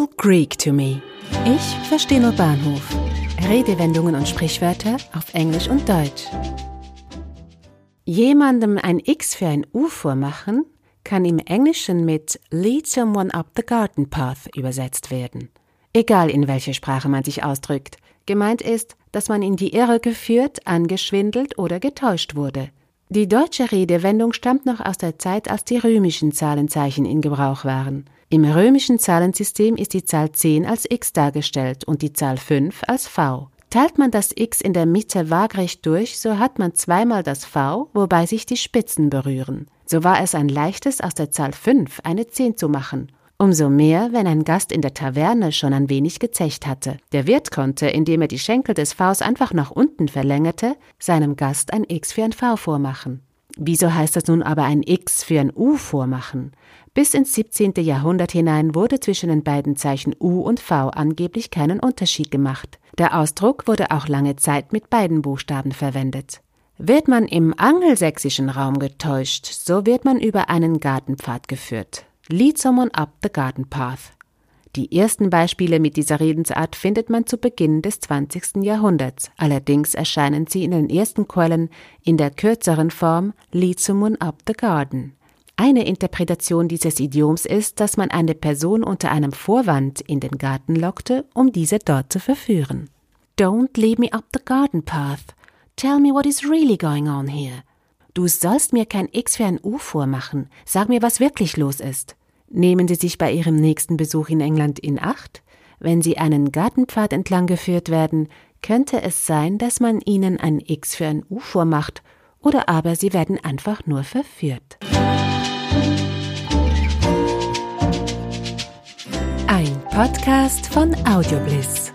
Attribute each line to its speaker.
Speaker 1: All Greek to me. Ich verstehe nur Bahnhof. Redewendungen und Sprichwörter auf Englisch und Deutsch. Jemandem ein X für ein U vormachen kann im Englischen mit Lead someone up the garden path übersetzt werden. Egal in welcher Sprache man sich ausdrückt, gemeint ist, dass man in die Irre geführt, angeschwindelt oder getäuscht wurde. Die deutsche Redewendung stammt noch aus der Zeit, als die römischen Zahlenzeichen in Gebrauch waren. Im römischen Zahlensystem ist die Zahl 10 als x dargestellt und die Zahl 5 als v. Teilt man das x in der Mitte waagrecht durch, so hat man zweimal das v, wobei sich die Spitzen berühren. So war es ein leichtes, aus der Zahl 5 eine 10 zu machen. Umso mehr, wenn ein Gast in der Taverne schon ein wenig gezecht hatte. Der Wirt konnte, indem er die Schenkel des Vs einfach nach unten verlängerte, seinem Gast ein X für ein V vormachen. Wieso heißt das nun aber ein X für ein U vormachen? Bis ins 17. Jahrhundert hinein wurde zwischen den beiden Zeichen U und V angeblich keinen Unterschied gemacht. Der Ausdruck wurde auch lange Zeit mit beiden Buchstaben verwendet. Wird man im angelsächsischen Raum getäuscht, so wird man über einen Gartenpfad geführt. Lead someone up the garden path. Die ersten Beispiele mit dieser Redensart findet man zu Beginn des 20. Jahrhunderts. Allerdings erscheinen sie in den ersten Quellen in der kürzeren Form someone up the garden. Eine Interpretation dieses Idioms ist, dass man eine Person unter einem Vorwand in den Garten lockte, um diese dort zu verführen. Don't lead me up the garden path. Tell me what is really going on here. Du sollst mir kein X für ein U vormachen. Sag mir, was wirklich los ist. Nehmen Sie sich bei Ihrem nächsten Besuch in England in Acht? Wenn Sie einen Gartenpfad entlang geführt werden, könnte es sein, dass man Ihnen ein X für ein U vormacht, oder aber Sie werden einfach nur verführt. Ein Podcast von Audiobliss.